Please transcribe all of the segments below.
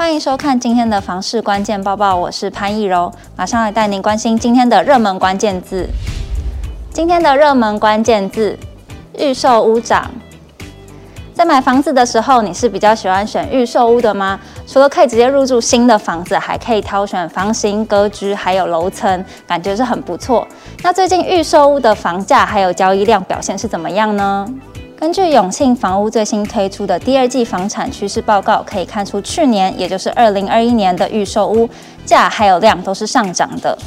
欢迎收看今天的房市关键报报，我是潘艺柔，马上来带您关心今天的热门关键字。今天的热门关键字：预售屋涨。在买房子的时候，你是比较喜欢选预售屋的吗？除了可以直接入住新的房子，还可以挑选房型、格局，还有楼层，感觉是很不错。那最近预售屋的房价还有交易量表现是怎么样呢？根据永庆房屋最新推出的第二季房产趋势报告，可以看出去年，也就是二零二一年的预售屋价还有量都是上涨的。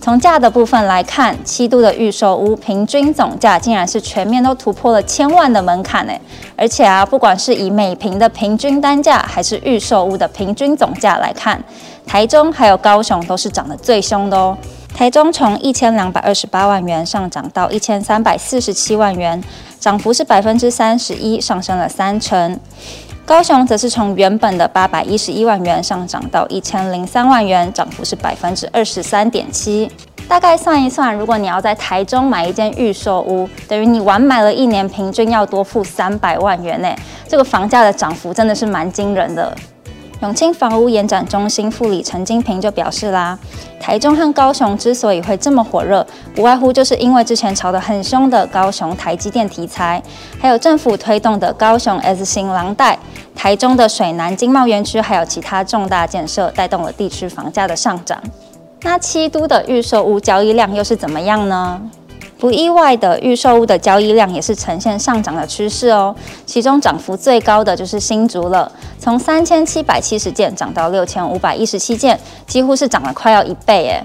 从价的部分来看，七都的预售屋平均总价竟然是全面都突破了千万的门槛呢！而且啊，不管是以每坪的平均单价，还是预售屋的平均总价来看，台中还有高雄都是涨得最凶的哦。台中从一千两百二十八万元上涨到一千三百四十七万元，涨幅是百分之三十一，上升了三成。高雄则是从原本的八百一十一万元上涨到一千零三万元，涨幅是百分之二十三点七。大概算一算，如果你要在台中买一间预售屋，等于你晚买了一年，平均要多付三百万元呢。这个房价的涨幅真的是蛮惊人的。永庆房屋延展中心副理陈金平就表示啦，台中和高雄之所以会这么火热，不外乎就是因为之前炒得很凶的高雄台积电题材，还有政府推动的高雄 S 型廊带，台中的水南经贸园区，还有其他重大建设，带动了地区房价的上涨。那七都的预售屋交易量又是怎么样呢？不意外的，预售屋的交易量也是呈现上涨的趋势哦。其中涨幅最高的就是新竹了，从三千七百七十件涨到六千五百一十七件，几乎是涨了快要一倍诶。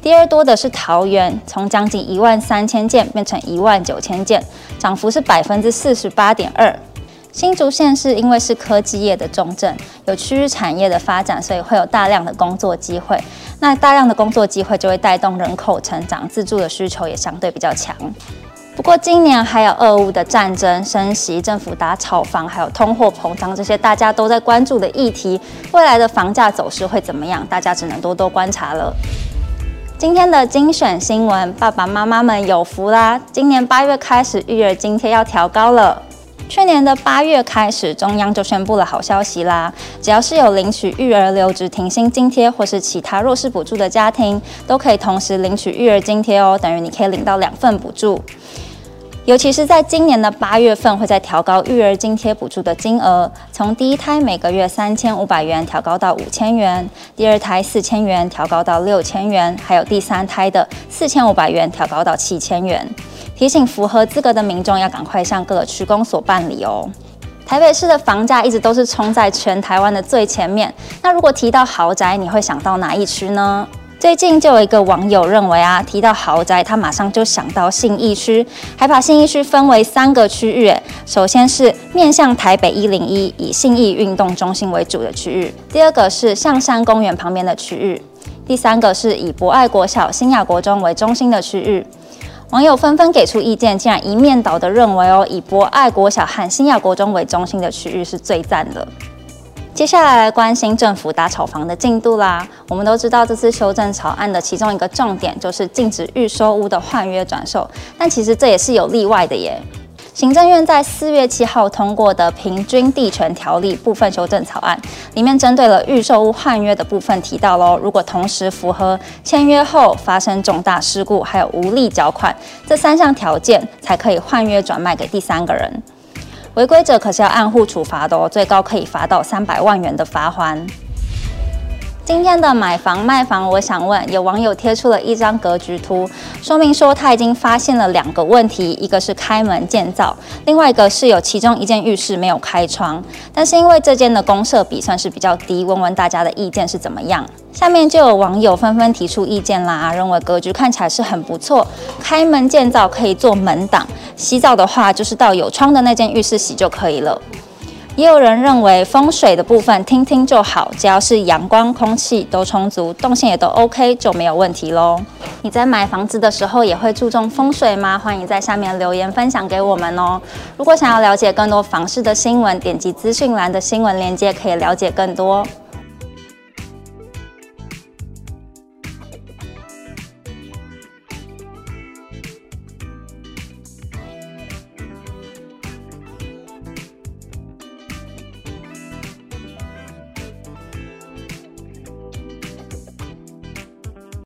第二多的是桃园，从将近一万三千件变成一万九千件，涨幅是百分之四十八点二。新竹县是因为是科技业的重镇，有区域产业的发展，所以会有大量的工作机会。那大量的工作机会就会带动人口成长，自住的需求也相对比较强。不过今年还有俄乌的战争、升息、政府打炒房，还有通货膨胀这些大家都在关注的议题，未来的房价走势会怎么样？大家只能多多观察了。今天的精选新闻，爸爸妈妈们有福啦！今年八月开始，育儿津贴要调高了。去年的八月开始，中央就宣布了好消息啦！只要是有领取育儿留职停薪津贴或是其他弱势补助的家庭，都可以同时领取育儿津贴哦，等于你可以领到两份补助。尤其是在今年的八月份，会再调高育儿津贴补助的金额，从第一胎每个月三千五百元调高到五千元，第二胎四千元调高到六千元，还有第三胎的四千五百元调高到七千元。提醒符合资格的民众要赶快向各个区公所办理哦。台北市的房价一直都是冲在全台湾的最前面。那如果提到豪宅，你会想到哪一区呢？最近就有一个网友认为啊，提到豪宅，他马上就想到信义区，还把信义区分为三个区域。首先是面向台北一零一，以信义运动中心为主的区域；第二个是象山公园旁边的区域；第三个是以博爱国小、新亚国中为中心的区域。网友纷纷给出意见，竟然一面倒的认为哦，以博爱国小和新亚国中为中心的区域是最赞的。接下来来关心政府打炒房的进度啦。我们都知道，这次修正草案的其中一个重点就是禁止预售屋的换约转售，但其实这也是有例外的耶。行政院在四月七号通过的《平均地权条例》部分修正草案，里面针对了预售屋换约的部分提到喽，如果同时符合签约后发生重大事故，还有无利缴款这三项条件，才可以换约转卖给第三个人。违规者可是要按户处罚的哦，最高可以罚到三百万元的罚锾。今天的买房卖房，我想问，有网友贴出了一张格局图，说明说他已经发现了两个问题，一个是开门见灶，另外一个是有其中一间浴室没有开窗。但是因为这间的公设比算是比较低，问问大家的意见是怎么样？下面就有网友纷纷提出意见啦，认为格局看起来是很不错，开门见灶可以做门挡，洗澡的话就是到有窗的那间浴室洗就可以了。也有人认为风水的部分听听就好，只要是阳光、空气都充足，动线也都 OK，就没有问题喽。你在买房子的时候也会注重风水吗？欢迎在下面留言分享给我们哦。如果想要了解更多房市的新闻，点击资讯栏的新闻链接可以了解更多。